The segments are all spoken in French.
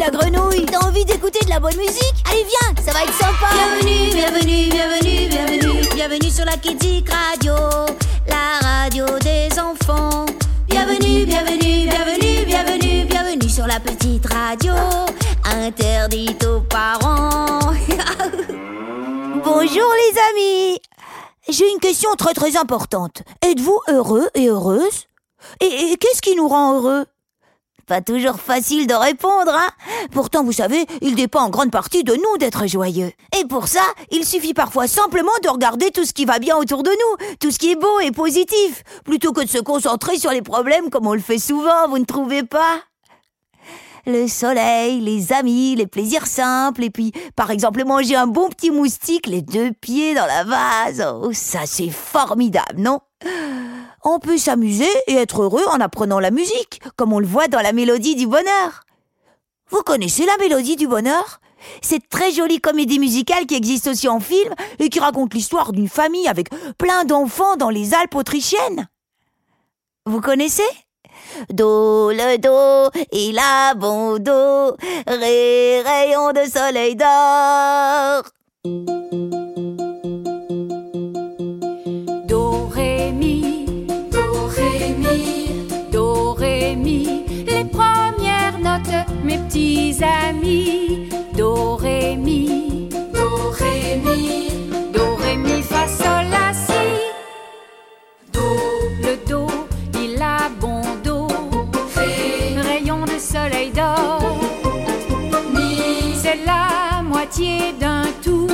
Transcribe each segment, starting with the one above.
la grenouille. T'as envie d'écouter de la bonne musique? Allez viens, ça va être sympa. Bienvenue, bienvenue, bienvenue, bienvenue. Bienvenue sur la Kidzik Radio La radio des enfants. Bienvenue, bienvenue, bienvenue, bienvenue Bienvenue sur la petite radio Interdite aux parents. Bonjour les amis. J'ai une question très très importante. Êtes-vous heureux et heureuse? Et, et qu'est-ce qui nous rend heureux? Pas toujours facile de répondre, hein Pourtant, vous savez, il dépend en grande partie de nous d'être joyeux. Et pour ça, il suffit parfois simplement de regarder tout ce qui va bien autour de nous, tout ce qui est beau et positif, plutôt que de se concentrer sur les problèmes comme on le fait souvent, vous ne trouvez pas? Le soleil, les amis, les plaisirs simples, et puis, par exemple, manger un bon petit moustique, les deux pieds dans la vase. Oh, ça c'est formidable, non? On peut s'amuser et être heureux en apprenant la musique, comme on le voit dans la mélodie du bonheur. Vous connaissez la mélodie du bonheur? Cette très jolie comédie musicale qui existe aussi en film et qui raconte l'histoire d'une famille avec plein d'enfants dans les Alpes autrichiennes. Vous connaissez? Do, le do, il a bon dos, ré, de soleil d'or. Amis. Do, ré, mi, do, ré, mi, do, ré, mi, fa, sol, la, si. Do, le do, il a bon dos. Ré, rayon de soleil d'or. Mi, c'est la moitié d'un tout.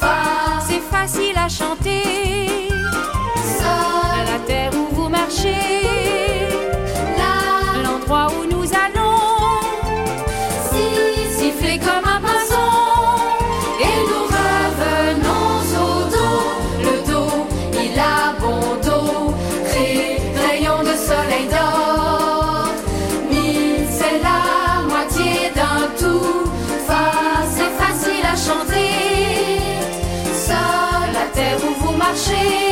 Fa, c'est facile à chanter. Où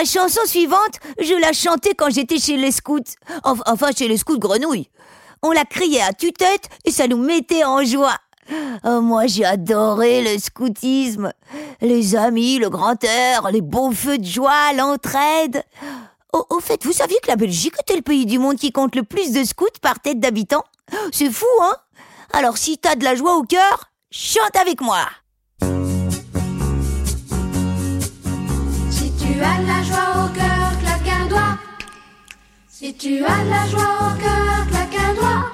La chanson suivante, je la chantais quand j'étais chez les scouts. Enf- Enfin, chez les scouts grenouilles. On la criait à tue-tête et ça nous mettait en joie. Oh, moi, j'ai adoré le scoutisme. Les amis, le grand air, les beaux feux de joie, l'entraide. Au, au fait, vous saviez que la Belgique était le pays du monde qui compte le plus de scouts par tête d'habitants? C'est fou, hein? Alors, si t'as de la joie au cœur, chante avec moi. Si tu as de la joie au cœur, claque un doigt.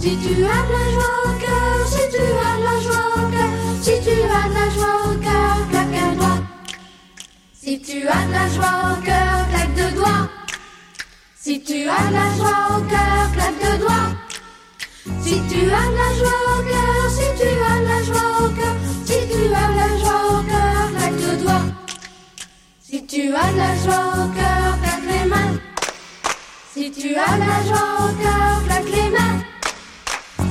Si tu as de la joie au cœur, si tu as de la joie au cœur, si tu as de la joie au cœur, claque un doigt. Si tu as de la joie au cœur, claque deux doigts. Si tu as de la joie au cœur, claque deux doigts. Si tu as de la joie au cœur, si tu as de la joie au cœur, si tu as de la joie au cœur, claque deux doigts. Si tu as de la joie au cœur, claque les mains. Si tu as la joie au cœur, claque les mains.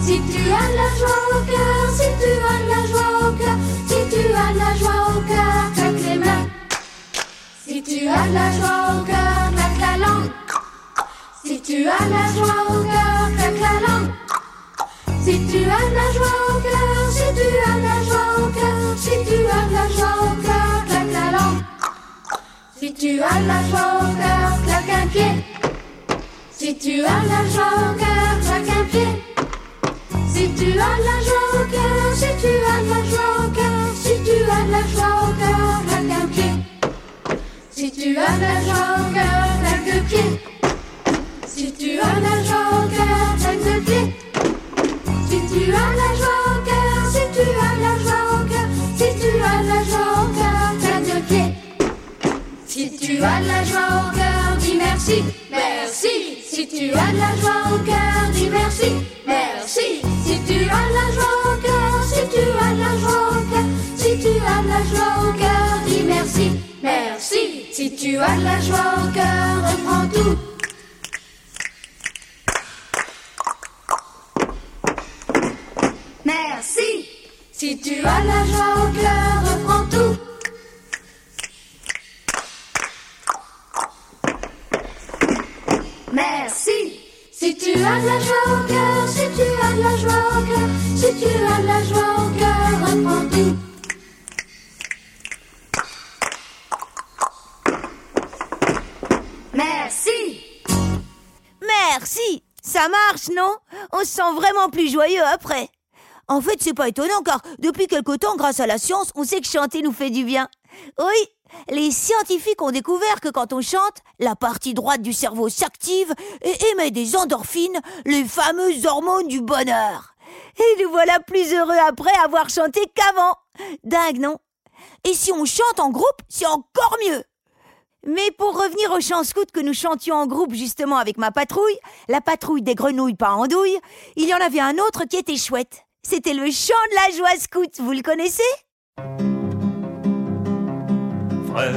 Si tu as la joie au cœur, si tu as la joie au cœur, si tu as la joie au cœur, claque les mains. Si tu as la joie au cœur, claque la langue. Si tu as la joie au cœur, claque la langue. Si tu as la joie au cœur, si tu as la joie au cœur, si tu as la joie au cœur, claque la langue. Si tu as la joie au cœur, claque un pied. Si tu as la joie au cœur, claque un pied. Si tu as la joie au cœur, si tu as la joie au cœur, si tu as la joie au cœur, claque un pied. Si tu as la joie au cœur, claque deux pieds. Si tu as la joie au cœur, claque deux pieds. Si tu as la joie au cœur, si tu as la joie au cœur, si tu as la joie au cœur, claque deux pieds. Si tu as la joie au cœur, dis merci, merci. Si tu as de la joie au cœur, dis merci, merci. Si tu as de la joie au cœur, si tu as de la joie au cœur, si tu as de la joie au cœur, dis merci, merci. Si tu as de la joie au cœur, reprends tout. Merci. Si tu as de la joie au cœur, Si tu as de la joie au cœur, si tu as de la joie au cœur, si tu as de la joie au cœur, reprends tout. Merci. Merci Ça marche, non? On se sent vraiment plus joyeux après. En fait, c'est pas étonnant car depuis quelque temps, grâce à la science, on sait que chanter nous fait du bien. Oui, les scientifiques ont découvert que quand on chante, la partie droite du cerveau s'active et émet des endorphines, les fameuses hormones du bonheur. Et nous voilà plus heureux après avoir chanté qu'avant. Dingue, non? Et si on chante en groupe, c'est encore mieux. Mais pour revenir au chant scout que nous chantions en groupe justement avec ma patrouille, la patrouille des grenouilles pas andouilles, il y en avait un autre qui était chouette. C'était le chant de la joie scout, vous le connaissez? Frères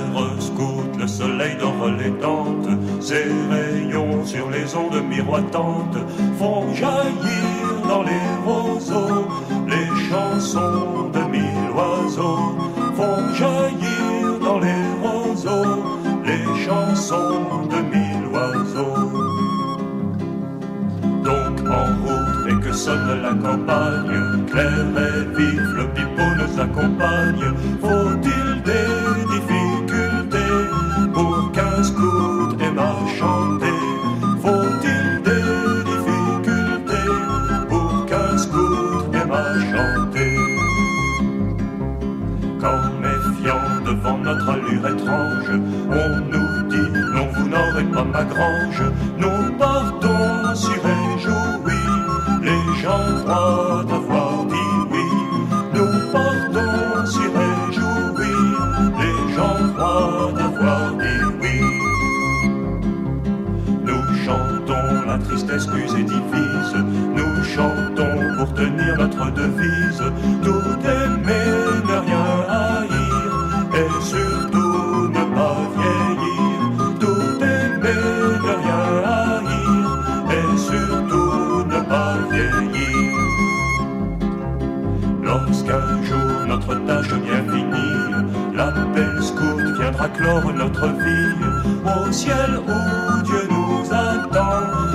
le soleil dort les tentes, ses rayons sur les ondes miroitantes font jaillir dans les roseaux les chansons de mille oiseaux, font jaillir dans les roseaux les chansons de mille oiseaux. Donc en route et que sonne la campagne, clair et vif, le pipeau nous accompagne. Faut-il des difficultés. Pour qu'un scout aime à chanter Faut-il des difficultés? Pour qu'un scout aime à chanter quand méfiant devant notre allure étrange, on nous dit non vous n'aurez pas ma grange, nous partons tenir notre devise. Tout aimer, ne rien haïr. Et surtout ne pas vieillir. Tout aimer, ne rien haïr. Et surtout ne pas vieillir. Lorsqu'un jour notre tâche bien finie, l'appel scout viendra clore notre vie. au ciel où Dieu nous attend.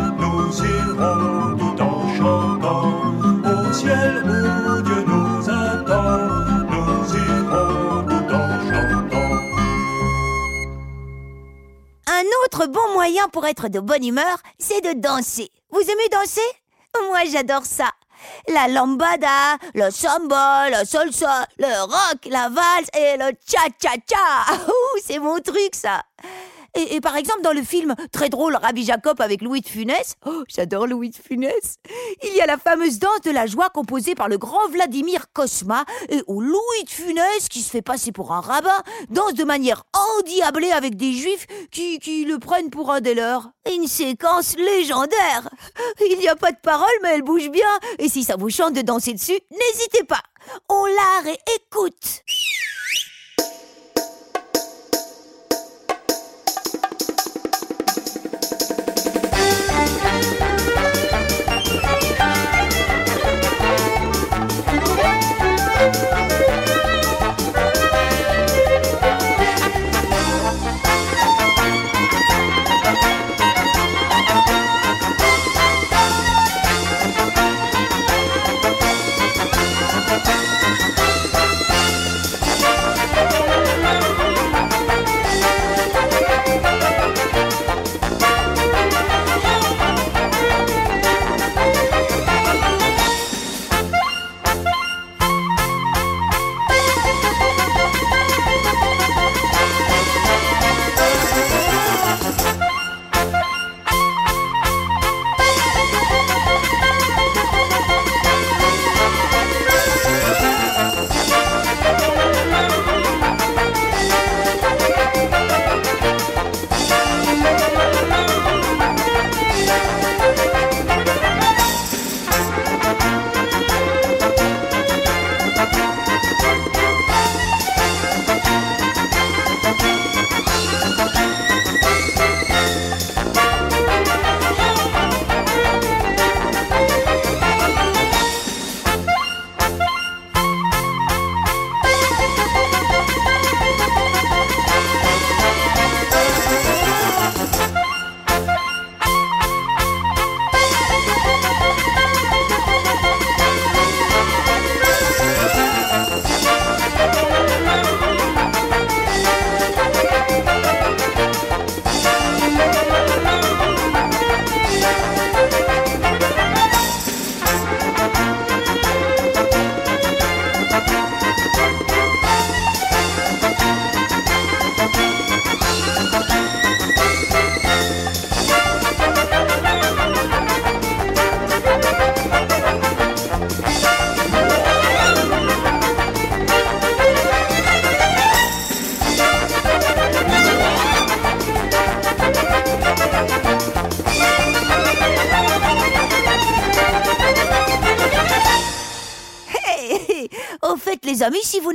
Pour être de bonne humeur, c'est de danser. Vous aimez danser? Moi, j'adore ça. La lambada, le samba, la salsa, le rock, la valse et le cha-cha-cha. C'est mon truc, ça. Et, par exemple, dans le film très drôle Rabbi Jacob avec Louis de Funès, oh, j'adore Louis de Funès, il y a la fameuse danse de la joie composée par le grand Vladimir Kosma et où Louis de Funès, qui se fait passer pour un rabbin, danse de manière endiablée avec des juifs qui, qui le prennent pour un des leurs. Une séquence légendaire. Il n'y a pas de parole, mais elle bouge bien. Et si ça vous chante de danser dessus, n'hésitez pas. On la réécoute.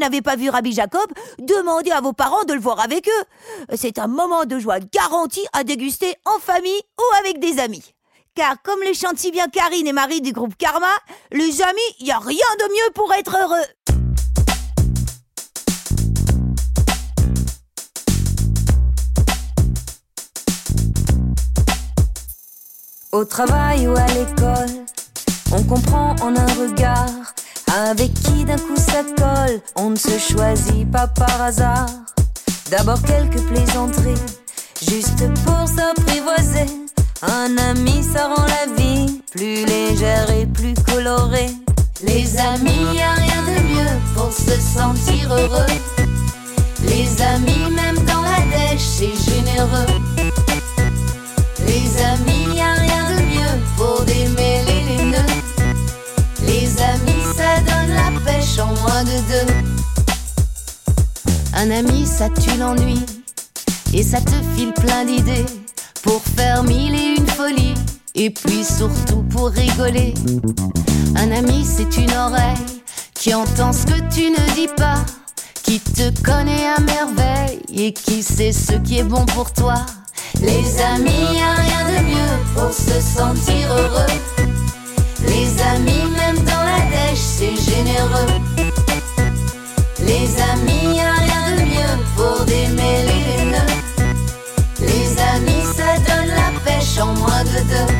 N'avez pas vu Rabbi Jacob, demandez à vos parents de le voir avec eux. C'est un moment de joie garanti à déguster en famille ou avec des amis. Car comme le chantent si bien Karine et Marie du groupe Karma, les amis, il n'y a rien de mieux pour être heureux. Au travail ou à l'école, on comprend en un regard avec qui d'un coup ça colle. On ne se choisit pas par hasard. D'abord quelques plaisanteries, juste pour s'apprivoiser. Un ami, ça rend la vie plus légère et plus colorée. Les amis, y a rien de mieux pour se sentir heureux. Les amis, même dans la dèche, c'est généreux. Les amis, en moins de deux. Un ami, ça tue l'ennui et ça te file plein d'idées pour faire mille et une folies et puis surtout pour rigoler. Un ami, c'est une oreille qui entend ce que tu ne dis pas, qui te connaît à merveille et qui sait ce qui est bon pour toi. Les amis, y a rien de mieux pour se sentir heureux. Les amis, même dans la dèche, c'est généreux. Les amis, y a rien de mieux pour démêler les nœuds. Les amis, ça donne la pêche en moins de deux.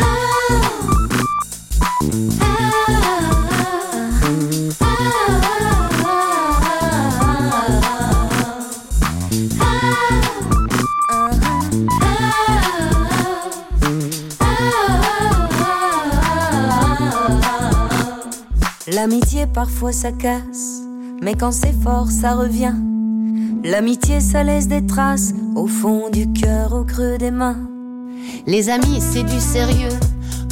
Ah. L'amitié parfois ça casse, mais quand c'est fort ça revient. L'amitié ça laisse des traces au fond du cœur, au creux des mains. Les amis c'est du sérieux,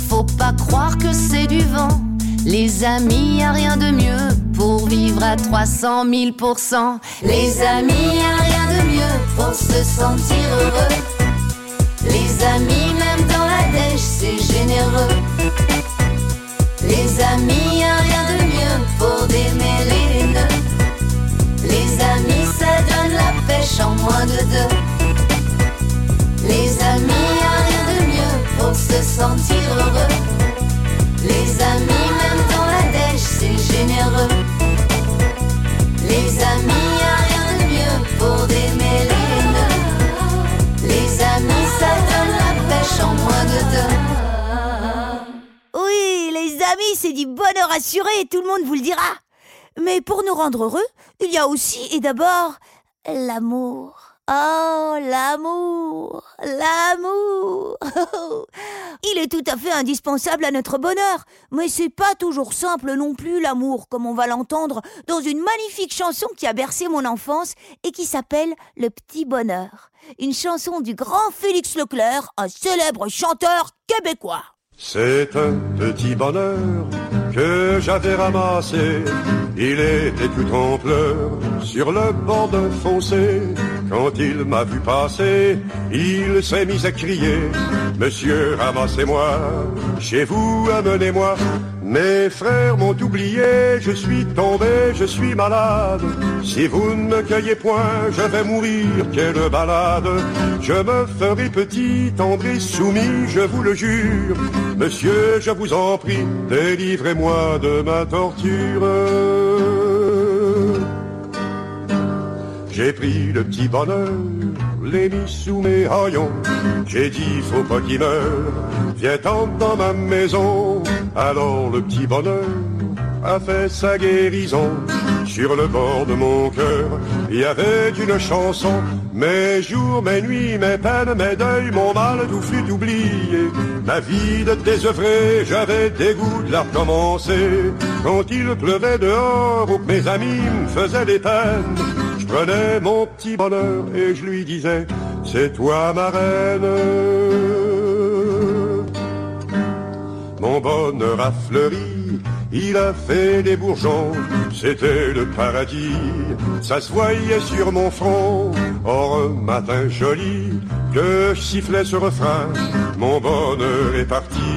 faut pas croire que c'est du vent. Les amis, y a rien de mieux pour vivre à 300 000% Les amis, y a rien de mieux pour se sentir heureux. Les amis, même dans la dèche, c'est généreux. Les amis, y Les amis, y rien de mieux pour se sentir heureux. Les amis, même dans la dèche, c'est généreux. Les amis, y rien de mieux pour démêler les. Les amis, ça donne la pêche en moins de deux. Oui, les amis, c'est du bonheur assuré, tout le monde vous le dira. Mais pour nous rendre heureux, il y a aussi et d'abord l'amour. Oh, l'amour, l'amour. Il est tout à fait indispensable à notre bonheur, mais c'est pas toujours simple non plus l'amour, comme on va l'entendre dans une magnifique chanson qui a bercé mon enfance et qui s'appelle Le Petit Bonheur. Une chanson du grand Félix Leclerc, un célèbre chanteur québécois. C'est un petit bonheur que j'avais ramassé. Il était tout en pleurs sur le bord d'un fossé. Quand il m'a vu passer, il s'est mis à crier Monsieur, ramassez-moi, chez vous, amenez-moi. Mes frères m'ont oublié, je suis tombé, je suis malade. Si vous ne me cueillez point, je vais mourir, quelle balade. Je me ferai petit, tendre soumis, je vous le jure. Monsieur, je vous en prie, délivrez-moi de ma torture. J'ai pris le petit bonheur, l'ai mis sous mes haillons. J'ai dit, faut pas qu'il meure, viens tendre dans ma maison. Alors le petit bonheur a fait sa guérison. Sur le bord de mon cœur, il y avait une chanson. Mes jours, mes nuits, mes peines, mes deuils, mon mal, tout fut oublié. Ma vie de désœuvré, j'avais dégoût de la recommencer. Quand il pleuvait dehors ou que mes amis me faisaient des peines, je prenais mon petit bonheur et je lui disais, c'est toi ma reine. Mon bonheur a fleuri, il a fait des bourgeons, c'était le paradis, ça se voyait sur mon front. Or matin joli, que je sifflais ce refrain, mon bonheur est parti,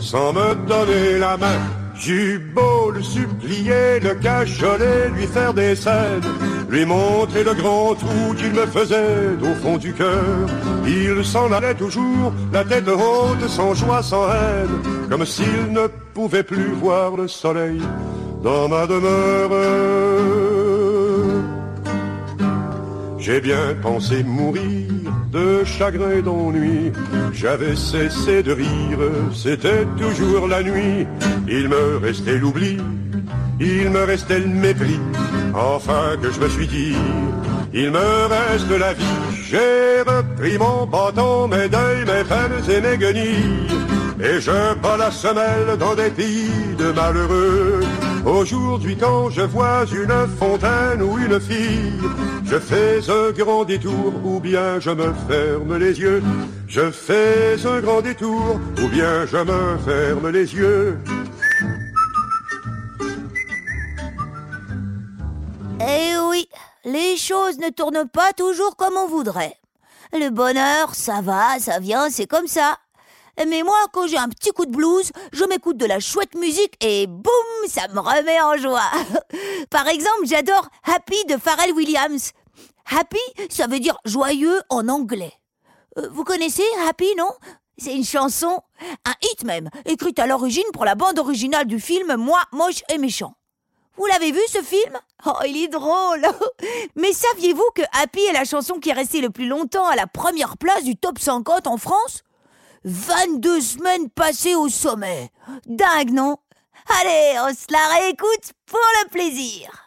sans me donner la main. J'eus beau le supplier, le cajoler, lui faire des scènes, lui montrer le grand trou qu'il me faisait au fond du cœur. Il s'en allait toujours, la tête haute, sans joie, sans haine, comme s'il ne pouvait plus voir le soleil dans ma demeure. J'ai bien pensé mourir de chagrin et d'ennui. J'avais cessé de rire, c'était toujours la nuit. Il me restait l'oubli, il me restait le mépris. Enfin que je me suis dit, il me reste la vie. J'ai repris mon bâton, mes deuils, mes peines et mes guenilles. Et je bats la semelle dans des pays de malheureux. Aujourd'hui quand je vois une fontaine ou une fille, je fais un grand détour ou bien je me ferme les yeux. Je fais un grand détour ou bien je me ferme les yeux. Eh oui, les choses ne tournent pas toujours comme on voudrait. Le bonheur, ça va, ça vient, c'est comme ça. Mais moi, quand j'ai un petit coup de blues, je m'écoute de la chouette musique et boum, ça me remet en joie. Par exemple, j'adore Happy de Pharrell Williams. Happy, ça veut dire joyeux en anglais. Euh, vous connaissez Happy, non? C'est une chanson, un hit même, écrite à l'origine pour la bande originale du film Moi, moche et méchant. Vous l'avez vu ce film? Oh, il est drôle Mais saviez-vous que Happy est la chanson qui est restée le plus longtemps à la première place du top 50 en France? 22 semaines passées au sommet. Dingue, non? Allez, on se la réécoute pour le plaisir.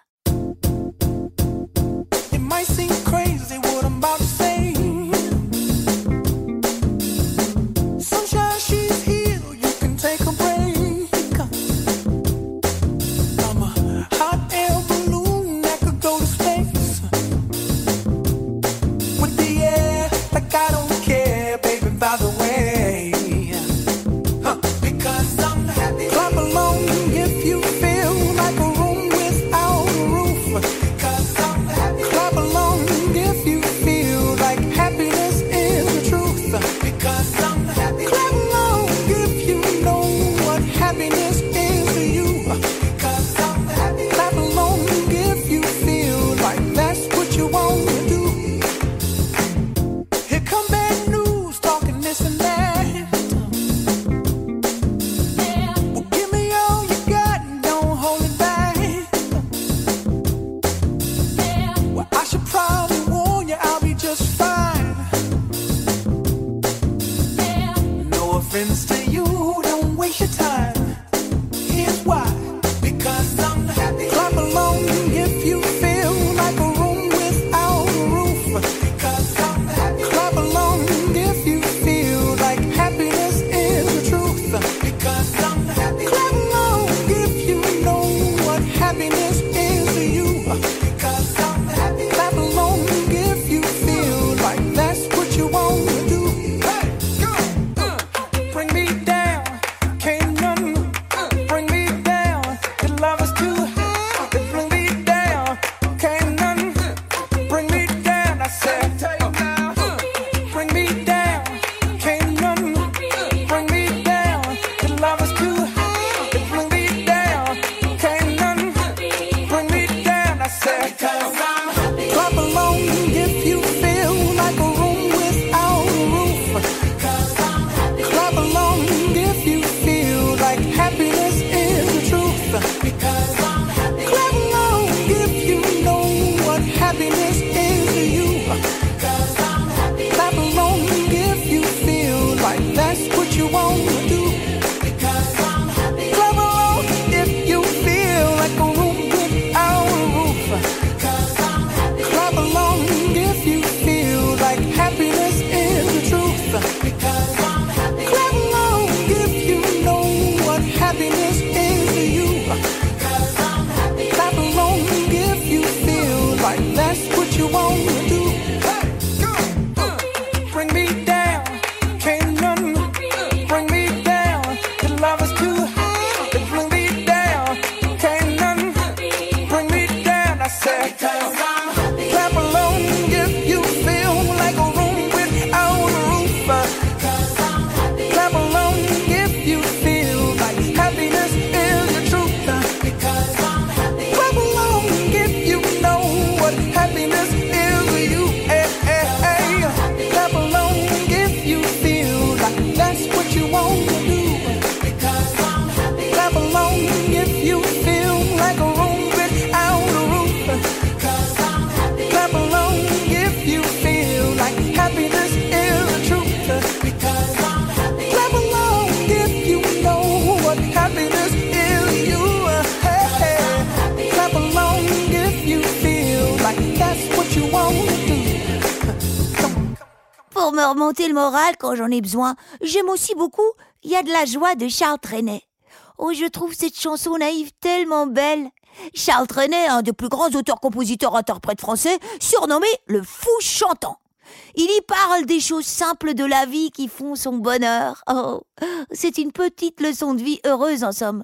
Me remonter le moral quand j'en ai besoin, j'aime aussi beaucoup Il y a de la joie de Charles Trenet. Oh, je trouve cette chanson naïve tellement belle. Charles Trenet, un des plus grands auteurs-compositeurs-interprètes français, surnommé le fou chantant. Il y parle des choses simples de la vie qui font son bonheur. Oh, c'est une petite leçon de vie heureuse en somme.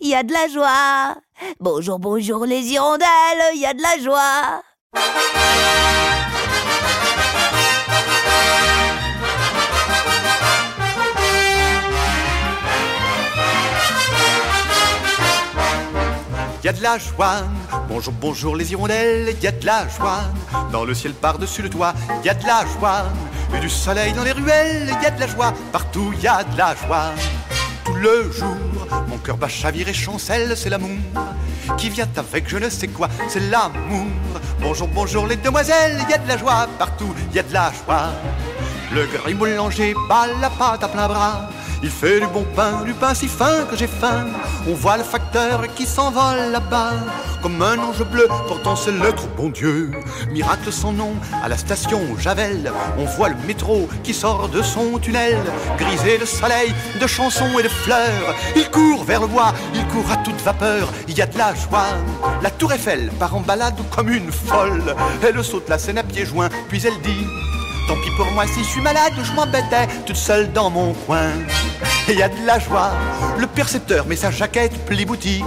Il y a de la joie. Bonjour, bonjour les hirondelles, il y a de la joie. Y a de la joie, bonjour, bonjour les hirondelles, y a de la joie, dans le ciel par-dessus le toit, y a de la joie, et du soleil dans les ruelles, y a de la joie, partout y a de la joie. Tout le jour, mon cœur bat chavire et chancelle, c'est l'amour qui vient avec je ne sais quoi, c'est l'amour. Bonjour, bonjour les demoiselles, y a de la joie, partout y a de la joie. Le gris boulanger bat la pâte à plein bras. Il fait du bon pain, du pain si fin que j'ai faim. On voit le facteur qui s'envole là-bas, comme un ange bleu, pourtant c'est trop bon Dieu. Miracle sans nom, à la station Javel, on voit le métro qui sort de son tunnel, grisé de soleil, de chansons et de fleurs. Il court vers le bois, il court à toute vapeur, il y a de la joie. La tour Eiffel part en balade comme une folle. Elle saute la scène à pieds joints, puis elle dit Tant pis pour moi si je suis malade, je m'embêtais toute seule dans mon coin. Et y a de la joie, le percepteur met sa jaquette pli boutique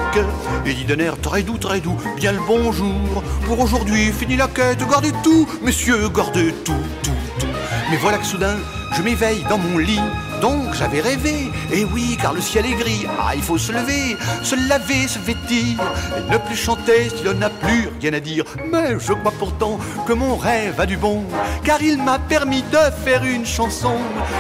et dit d'un air très doux, très doux, bien le bonjour. Pour aujourd'hui, fini la quête, gardez tout, messieurs, gardez tout, tout, tout. Mais voilà que soudain, je m'éveille dans mon lit. Donc j'avais rêvé, et oui, car le ciel est gris. Ah, il faut se lever, se laver, se vêtir, et ne plus chanter si l'on n'a plus rien à dire. Mais je crois pourtant que mon rêve a du bon, car il m'a permis de faire une chanson.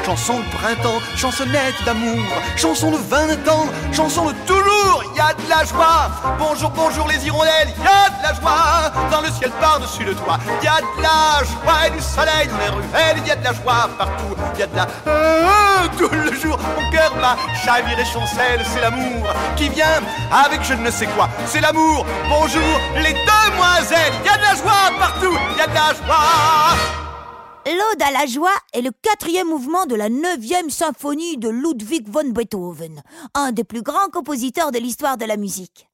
Chanson de printemps, chansonnette d'amour, chanson de 20 ans, chanson de toujours. Y a de la joie. Bonjour, bonjour les hirondelles, y a de la joie. Dans le ciel par-dessus le toit, y a de la joie et du soleil dans les ruelles, y a de la joie partout. Y a de la, euh, tout le jour, mon cœur bat, chavire et chancelle, c'est l'amour qui vient avec je ne sais quoi. C'est l'amour, bonjour les demoiselles, y a de la joie partout, y a de la joie. L'Ode à la joie est le quatrième mouvement de la neuvième symphonie de Ludwig von Beethoven, un des plus grands compositeurs de l'histoire de la musique.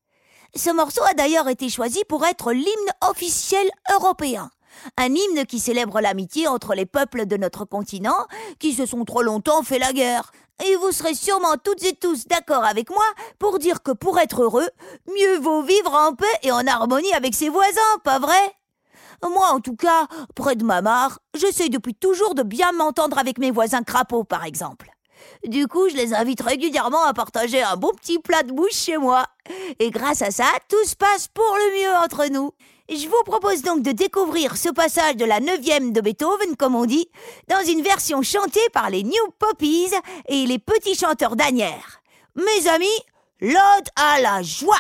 Ce morceau a d'ailleurs été choisi pour être l'hymne officiel européen. Un hymne qui célèbre l'amitié entre les peuples de notre continent qui se sont trop longtemps fait la guerre. Et vous serez sûrement toutes et tous d'accord avec moi pour dire que pour être heureux, mieux vaut vivre en paix et en harmonie avec ses voisins, pas vrai? Moi, en tout cas, près de ma mare, j'essaie depuis toujours de bien m'entendre avec mes voisins crapauds, par exemple. Du coup, je les invite régulièrement à partager un bon petit plat de bouche chez moi. Et grâce à ça, tout se passe pour le mieux entre nous. Je vous propose donc de découvrir ce passage de la neuvième de Beethoven, comme on dit, dans une version chantée par les New Poppies et les petits chanteurs d'Anières. Mes amis, l'ode à la joie!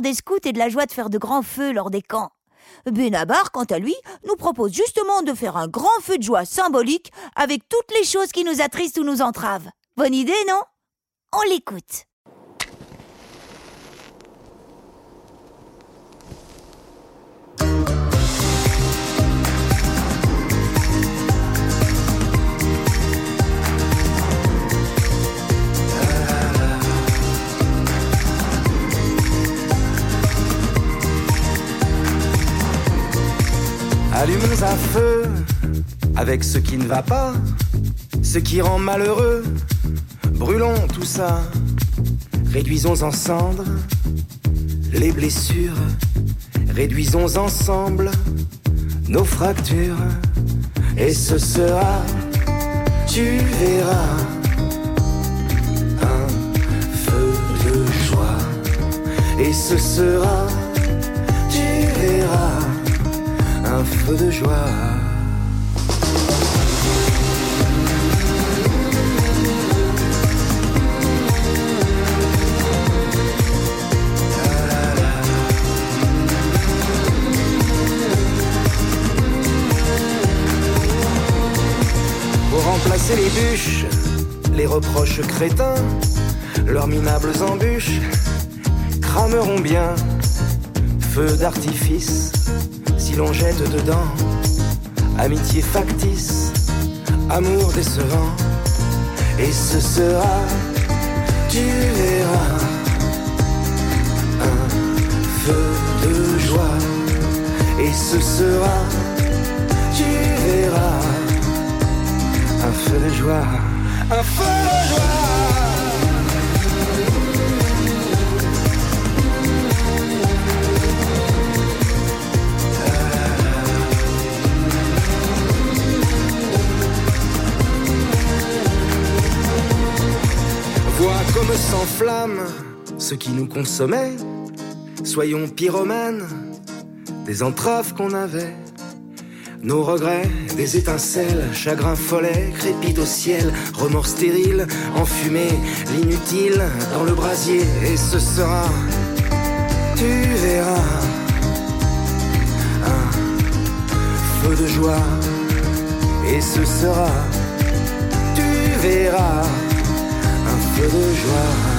Des scouts et de la joie de faire de grands feux lors des camps. Benabar, quant à lui, nous propose justement de faire un grand feu de joie symbolique avec toutes les choses qui nous attristent ou nous entravent. Bonne idée, non? On l'écoute. Allumons un feu avec ce qui ne va pas, ce qui rend malheureux. Brûlons tout ça, réduisons en cendres les blessures, réduisons ensemble nos fractures. Et ce sera, tu verras, un feu de joie. Et ce sera, tu verras un feu de joie. Pour remplacer les bûches, les reproches crétins, leurs minables embûches crameront bien. Feu d'artifice, l'on jette dedans, amitié factice, amour décevant, et ce sera, tu verras, un feu de joie, et ce sera, tu verras. un feu de joie, un feu de joie. S'enflamme ce qui nous consommait. Soyons pyromanes des entraves qu'on avait. Nos regrets, des étincelles, chagrin follet, crépite au ciel, remords stériles, enfumé, l'inutile dans le brasier, et ce sera, tu verras, un feu de joie, et ce sera, tu verras, un feu de joie.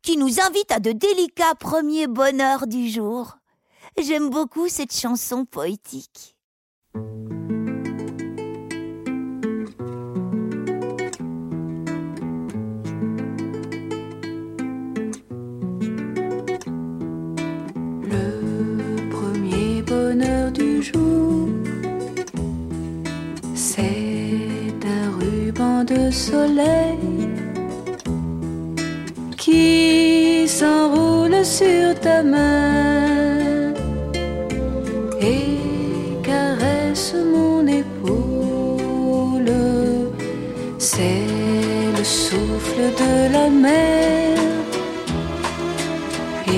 Qui nous invite à de délicats premiers bonheurs du jour. J'aime beaucoup cette chanson poétique. Le premier qui s'enroule sur ta main et caresse mon épaule. C'est le souffle de la mer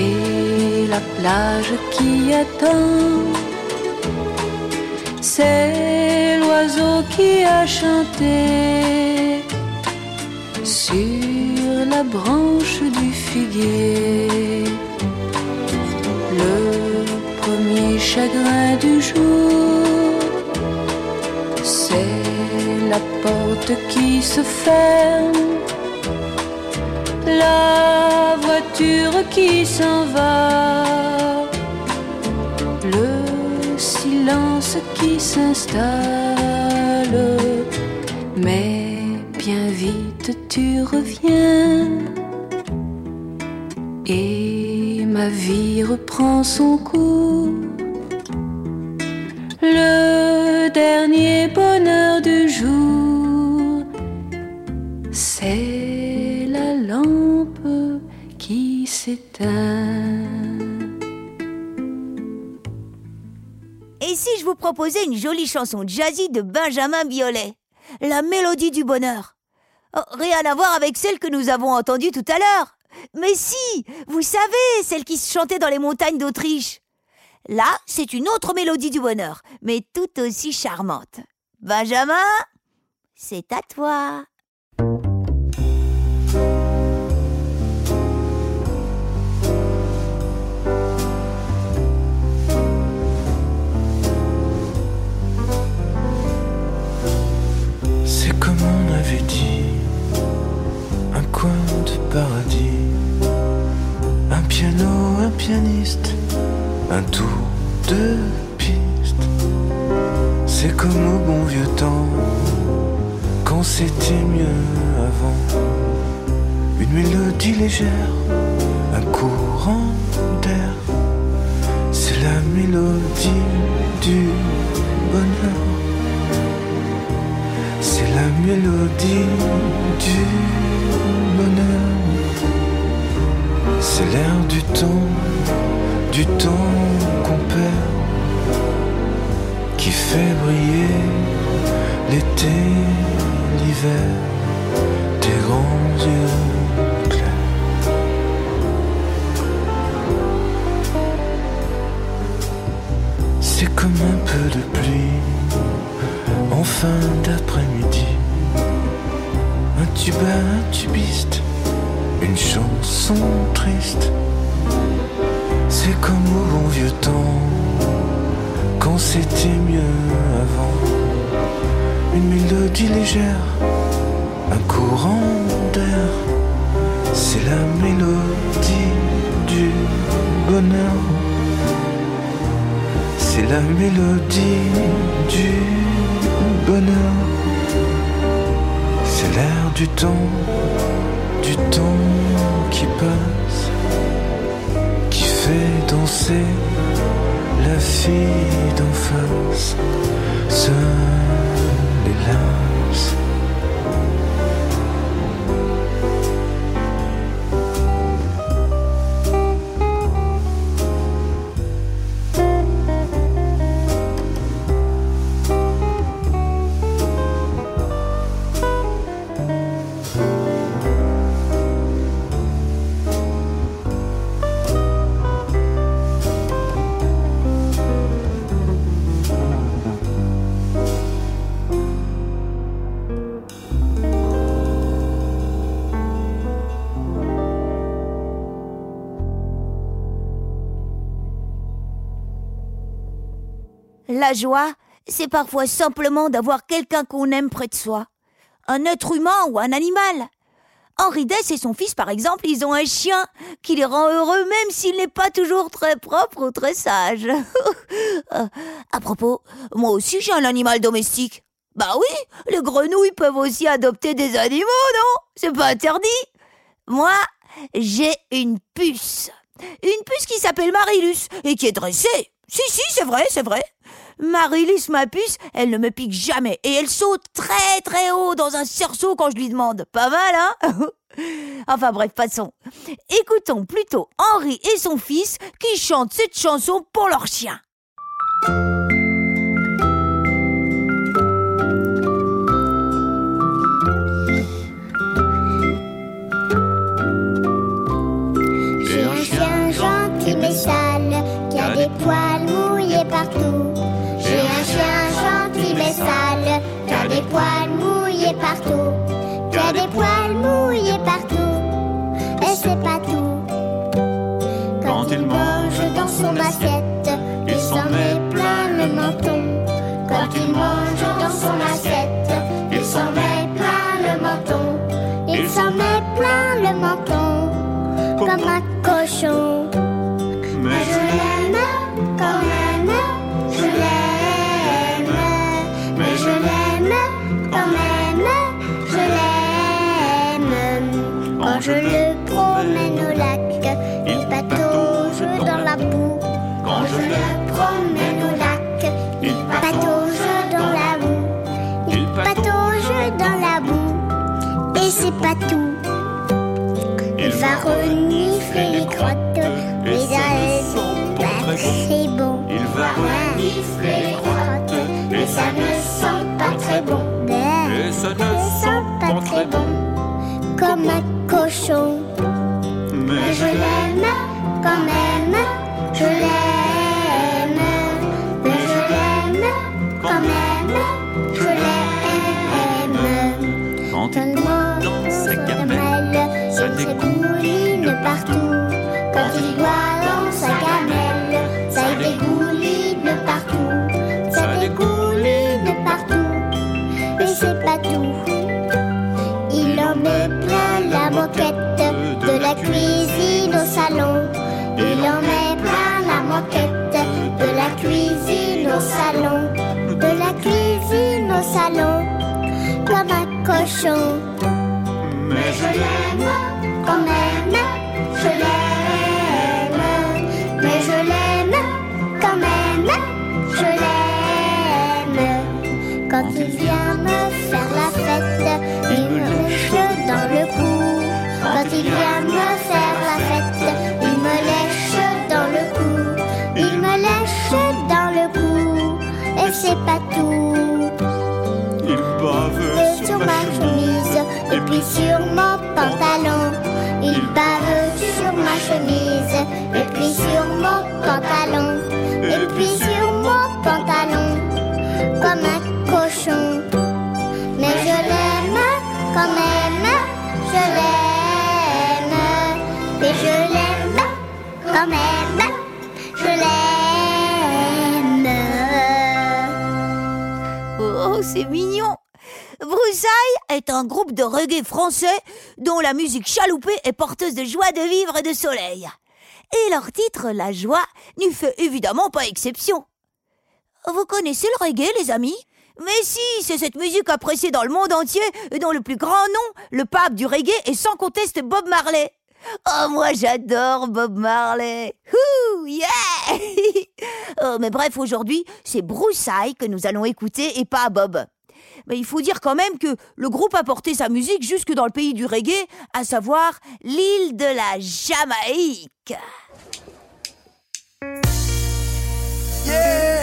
et la plage qui attend. C'est l'oiseau qui a chanté la branche du figuier. Le premier chagrin du jour, c'est la porte qui se ferme. La voiture qui s'en va, le silence qui s'installe, mais bien vite tu reviens et ma vie reprend son cours. Le dernier bonheur du jour, c'est la lampe qui s'éteint. Et si je vous proposais une jolie chanson jazzy de Benjamin Biolay La mélodie du bonheur. Oh, rien à voir avec celle que nous avons entendue tout à l'heure. Mais si, vous savez, celle qui se chantait dans les montagnes d'Autriche. Là, c'est une autre mélodie du bonheur, mais tout aussi charmante. Benjamin, c'est à toi. Piano, un pianiste, un tour de piste. C'est comme au bon vieux temps, quand c'était mieux avant. Une mélodie légère, un courant d'air, c'est la mélodie du bonheur. C'est la mélodie du bonheur. C'est l'air du temps, du temps qu'on perd, qui fait briller l'été, l'hiver, tes grands yeux clairs. C'est comme un peu de pluie en fin d'après-midi, un tuba, un tubiste une chanson triste. C'est comme au bon vieux temps, quand c'était mieux avant. Une mélodie légère, un courant d'air, c'est la mélodie du bonheur. C'est la mélodie du bonheur. C'est l'air du temps, du temps qui passe, qui fait danser la fille d'en face, seule hélas. La joie, c'est parfois simplement d'avoir quelqu'un qu'on aime près de soi. Un être humain ou un animal. Henri Dess et son fils, par exemple, ils ont un chien qui les rend heureux même s'il n'est pas toujours très propre ou très sage. À propos, moi aussi j'ai un animal domestique. Bah oui, les grenouilles peuvent aussi adopter des animaux, non? C'est pas interdit. Moi, j'ai une puce. Une puce qui s'appelle Marilus et qui est dressée. Si, si, c'est vrai, c'est vrai. Marilus, ma puce, elle ne me pique jamais et elle saute très très haut dans un cerceau quand je lui demande. Pas mal, hein Enfin bref, passons. Écoutons plutôt Henri et son fils qui chantent cette chanson pour leur chien. Partout. Qui a des poils mouillés partout. Et c'est pas tout. Quand il mange dans son assiette, il s'en met plein le menton. Quand il mange dans son assiette, il s'en met plein le menton. Il s'en met plein le menton comme un cochon. Renifler les crottes, ça n'est pas très bon. Il va renifler les crottes, mais ça ne sent pas très bon. Et ça ne sent pas très bon, comme un cochon. Mais je l'aime quand même, je l'aime. Mais je l'aime quand même, je l'aime. Quand il dans Boit dans sa gamelle, ça dégouline partout. Ça dégouline partout. Mais c'est pas tout. Il en met plein la moquette de la cuisine au salon. Il en met plein la moquette de la cuisine au salon. De la cuisine au salon. Comme un cochon. Mais je l'aime quand même, je l'aime. Je l'aime quand même, je l'aime. Quand il vient me faire la fête, il me lèche dans le cou. Quand il vient me faire la fête, il me lèche dans le cou. Il me lèche dans le cou. Et c'est pas tout. il bave sur ma chemise et puis sur mon pantalon. Il bave pantalon, et puis sur mon pantalon, comme un cochon. Mais je l'aime quand même, je l'aime, et je l'aime quand même, je l'aime. Oh, c'est mignon! Broussailles est un groupe de reggae français dont la musique chaloupée est porteuse de joie de vivre et de soleil. Et leur titre, La joie, n'y fait évidemment pas exception. Vous connaissez le reggae, les amis? Mais si, c'est cette musique appréciée dans le monde entier et dont le plus grand nom, le pape du reggae, est sans conteste Bob Marley. Oh, moi j'adore Bob Marley. Ouh, yeah Oh, Mais bref, aujourd'hui, c'est Broussailles que nous allons écouter et pas Bob. Mais il faut dire quand même que le groupe a porté sa musique jusque dans le pays du reggae, à savoir l'île de la Jamaïque. Yeah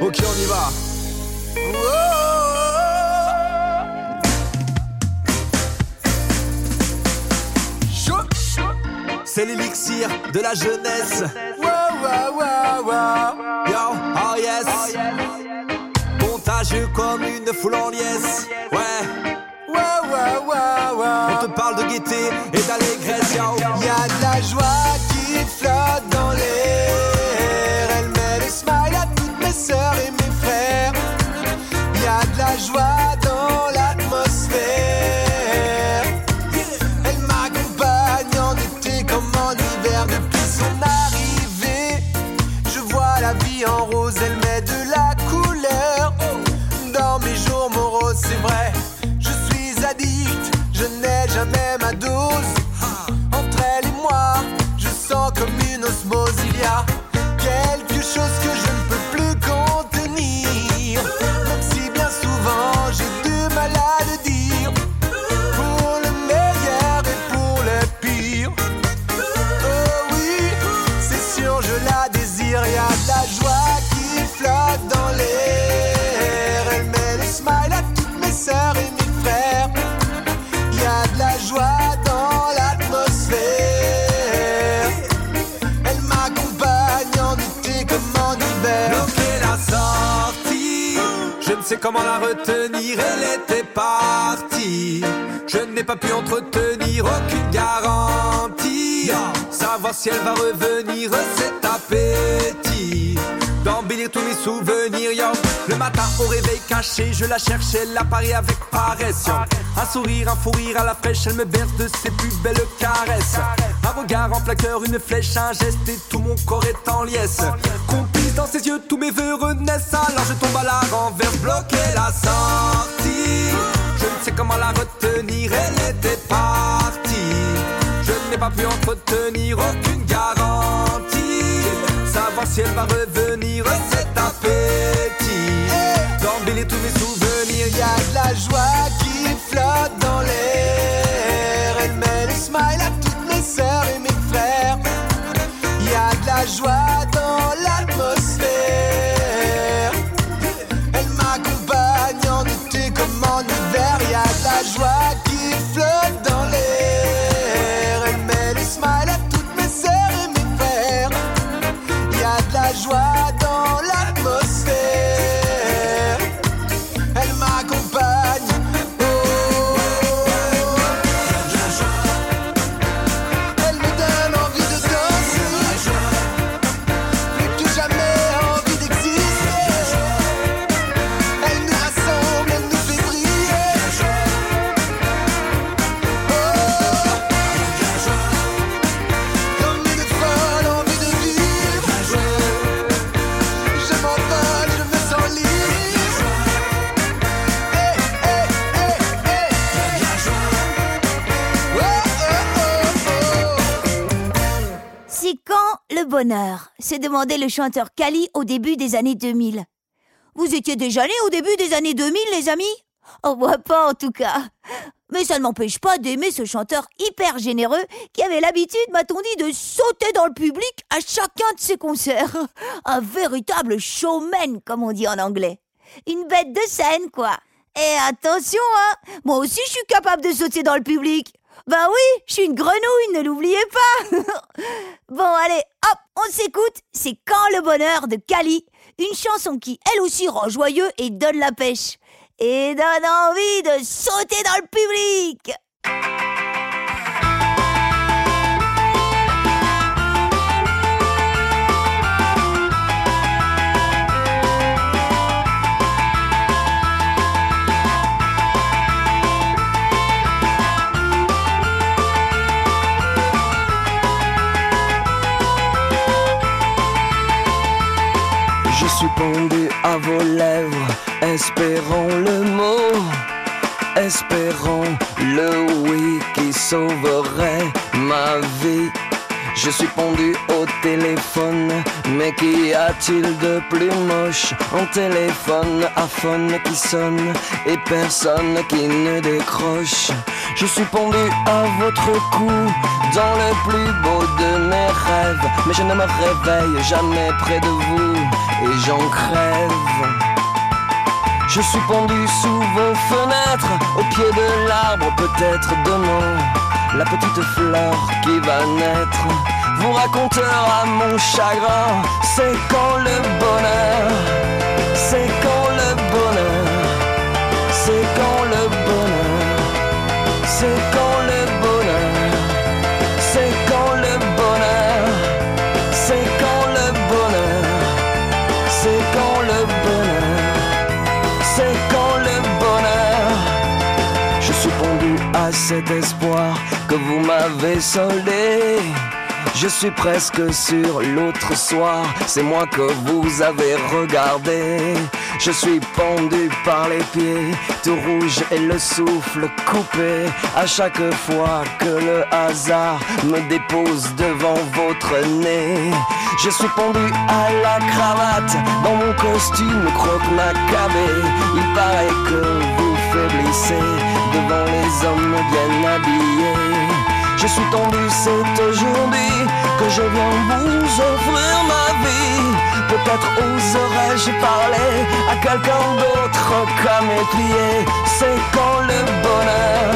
Ok, on y va. C'est l'élixir de la jeunesse. Wow, wow, wow, wow. Yo, oh yes. Comme une foule en liesse. Ouais. Wow, wow, wow. On te parle de gaieté et d'allégresse. Yo. Y a de la joie qui flotte dans l'air. Elle met le smile à toutes mes sœurs et mes frères. Y a de la joie comment la retenir. Elle était partie. Je n'ai pas pu entretenir aucune garantie. Savoir si elle va revenir, c'est appétit. D'embellir tous mes souvenirs, yo. Le matin au réveil caché, je la cherche, elle apparaît avec paresse. Un sourire, un fou rire à la fraîche, elle me berce de ses plus belles caresses. Un regard en plaqueur, une flèche, un geste et tout mon corps est en liesse. Complice dans ses yeux, tous mes vœux renaissent, alors je tombe à la renverse, bloquer la sortie. Je ne sais comment la retenir, elle était partie. Je n'ai pas pu entretenir aucune. Elle va revenir, c'est appétit. D'embellir tous mes souvenirs, y a de la joie qui flotte dans l'air. Elle met le smile à toutes mes sœurs et mes frères. Y a de la joie dans bonheur s'est demandé le chanteur Kali au début des années 2000. Vous étiez déjà nés au début des années 2000, les amis? Oh, moi pas en tout cas. Mais ça ne m'empêche pas d'aimer ce chanteur hyper généreux qui avait l'habitude, m'a-t-on dit, de sauter dans le public à chacun de ses concerts. Un véritable showman, comme on dit en anglais. Une bête de scène, quoi. Et attention, hein, moi aussi je suis capable de sauter dans le public. Bah oui, je suis une grenouille, ne l'oubliez pas. bon, allez, hop, on s'écoute. C'est Quand le bonheur de Kali, une chanson qui, elle aussi, rend joyeux et donne la pêche. et donne envie de sauter dans le public. Je suis pendu à vos lèvres, espérant le mot, espérant le oui qui sauverait ma vie. Je suis pendu au téléphone, mais qu'y a-t-il de plus moche? En téléphone à phone qui sonne et personne qui ne décroche. Je suis pendu à votre cou, dans le plus beau de mes rêves, mais je ne me réveille jamais près de vous et j'en crève. Je suis pendu sous vos fenêtres, au pied de l'arbre, peut-être demain. La petite fleur qui va naître vous racontera mon chagrin. C'est quand le bonheur, c'est quand que vous m'avez soldé. Je suis presque sur l'autre soir, c'est moi que vous avez regardé. Je suis pendu par les pieds, tout rouge et le souffle coupé. À chaque fois que le hasard me dépose devant votre nez, je suis pendu à la cravate dans mon costume croque macabé. Il paraît que vous faiblissez devant les hommes bien habillés. Je suis tombé, c'est aujourd'hui que je viens vous offrir ma vie. Peut-être oserais-je parler à quelqu'un d'autre qu'à mes pieds. C'est quand le bonheur,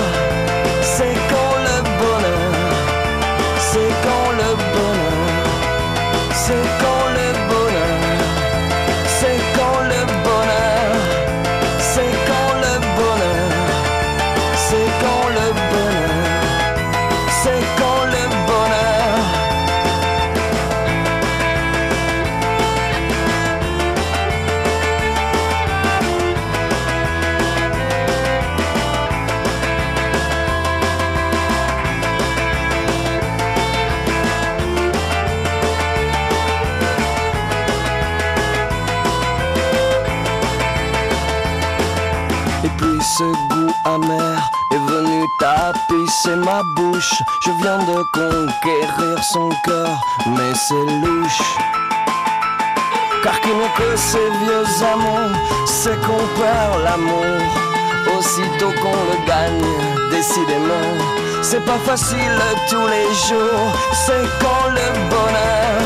ce goût amer est venu tapisser ma bouche. Je viens de conquérir son cœur, mais c'est louche. Car qui n'est que ces vieux amants, c'est qu'on perd l'amour. Aussitôt qu'on le gagne, décidément, c'est pas facile tous les jours. C'est quand le bonheur,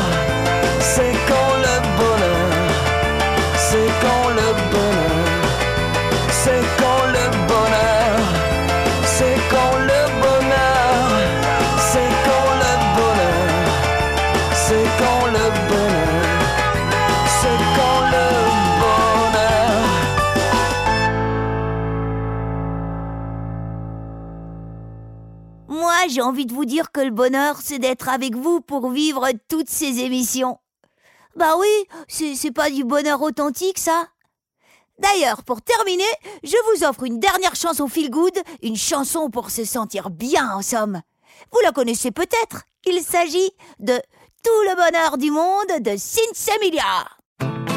j'ai envie de vous dire que le bonheur, c'est d'être avec vous pour vivre toutes ces émissions. Bah oui, c'est pas du bonheur authentique, ça. D'ailleurs, pour terminer, je vous offre une dernière chanson feel good, une chanson pour se sentir bien en somme. Vous la connaissez peut-être. Il s'agit de Tout le bonheur du monde de. On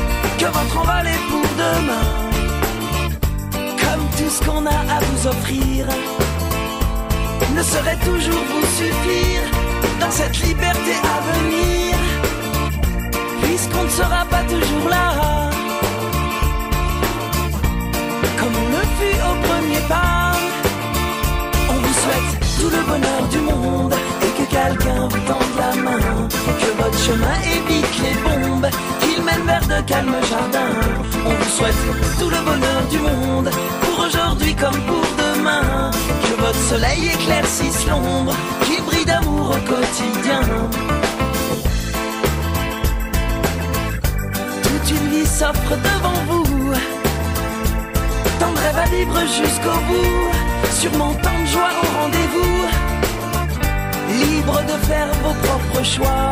que votre envol est pour demain. Comme tout ce qu'on a à vous offrir ne saurait toujours vous suffire. dans cette liberté à venir, puisqu'on ne sera pas toujours là. Comme on le fut au premier pas, on vous souhaite tout le bonheur du monde et que quelqu'un vous tende la main, que votre chemin évite les bombes, mène vers de calmes jardins. On vous souhaite tout le bonheur du monde, pour aujourd'hui comme pour demain, que votre soleil éclaircisse l'ombre, qu'il brille d'amour au quotidien. Toute une vie s'offre devant vous, tant de rêves à vivre jusqu'au bout, sûrement tant de joie au rendez-vous, libre de faire vos propres choix,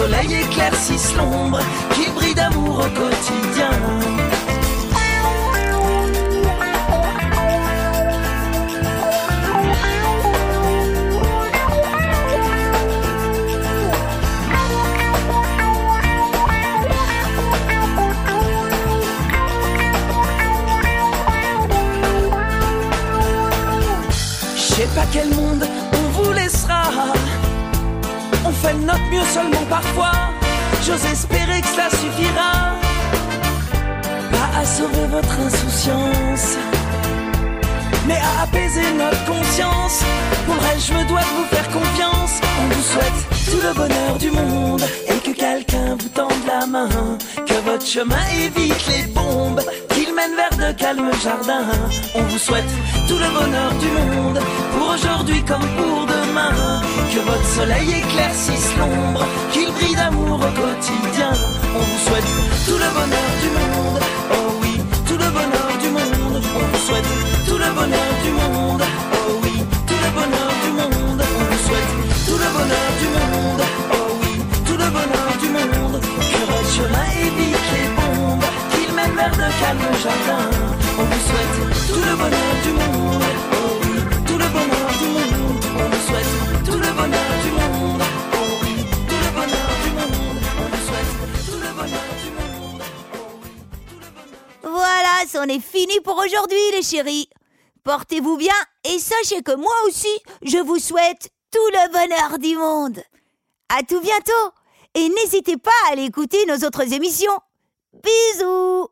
Soleil éclaircisse l'ombre, qu'il brille d'amour au quotidien. Soleil éclaircisse l'ombre, qu'il brille d'amour au quotidien. Aujourd'hui, les chéris. Portez-vous bien et sachez que moi aussi, je vous souhaite tout le bonheur du monde. À tout bientôt et n'hésitez pas à aller écouter nos autres émissions. Bisous